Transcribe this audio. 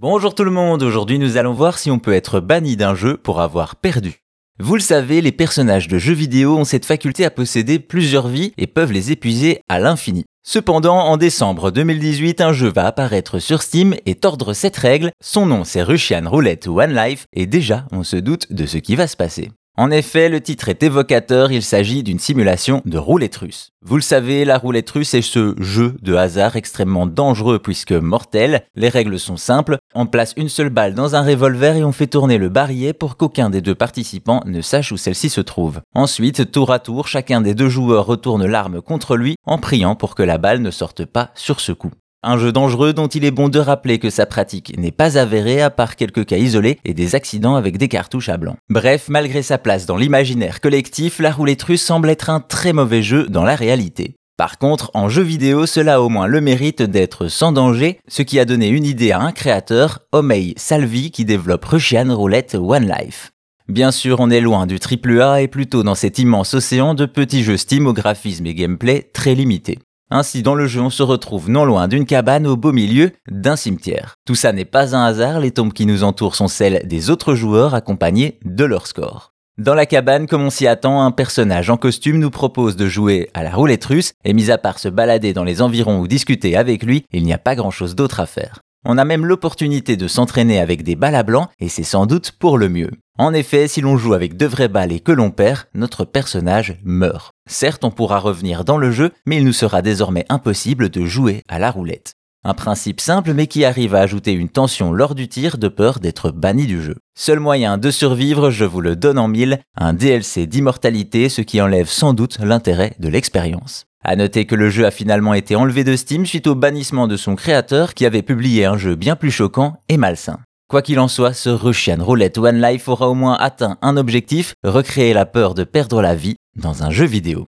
Bonjour tout le monde, aujourd'hui nous allons voir si on peut être banni d'un jeu pour avoir perdu. Vous le savez, les personnages de jeux vidéo ont cette faculté à posséder plusieurs vies et peuvent les épuiser à l'infini. Cependant, en décembre 2018, un jeu va apparaître sur Steam et tordre cette règle. Son nom c'est Russian Roulette One Life et déjà on se doute de ce qui va se passer. En effet, le titre est évocateur, il s'agit d'une simulation de roulette russe. Vous le savez, la roulette russe est ce jeu de hasard extrêmement dangereux puisque mortel. Les règles sont simples, on place une seule balle dans un revolver et on fait tourner le barillet pour qu'aucun des deux participants ne sache où celle-ci se trouve. Ensuite, tour à tour, chacun des deux joueurs retourne l'arme contre lui en priant pour que la balle ne sorte pas sur ce coup. Un jeu dangereux dont il est bon de rappeler que sa pratique n'est pas avérée à part quelques cas isolés et des accidents avec des cartouches à blanc. Bref, malgré sa place dans l'imaginaire collectif, la roulette russe semble être un très mauvais jeu dans la réalité. Par contre, en jeu vidéo, cela a au moins le mérite d'être sans danger, ce qui a donné une idée à un créateur, Omei Salvi, qui développe Russian Roulette One Life. Bien sûr, on est loin du AAA et plutôt dans cet immense océan de petits jeux Steam au graphisme et gameplay très limités. Ainsi, dans le jeu, on se retrouve non loin d'une cabane au beau milieu d'un cimetière. Tout ça n'est pas un hasard, les tombes qui nous entourent sont celles des autres joueurs accompagnés de leur score. Dans la cabane, comme on s'y attend, un personnage en costume nous propose de jouer à la roulette russe, et mis à part se balader dans les environs ou discuter avec lui, il n'y a pas grand chose d'autre à faire. On a même l'opportunité de s'entraîner avec des balles à blanc, et c'est sans doute pour le mieux. En effet, si l'on joue avec de vraies balles et que l'on perd, notre personnage meurt. Certes, on pourra revenir dans le jeu, mais il nous sera désormais impossible de jouer à la roulette. Un principe simple mais qui arrive à ajouter une tension lors du tir de peur d'être banni du jeu. Seul moyen de survivre, je vous le donne en mille, un DLC d'immortalité, ce qui enlève sans doute l'intérêt de l'expérience. A noter que le jeu a finalement été enlevé de Steam suite au bannissement de son créateur qui avait publié un jeu bien plus choquant et malsain. Quoi qu'il en soit, ce Russian Roulette One Life aura au moins atteint un objectif, recréer la peur de perdre la vie dans un jeu vidéo.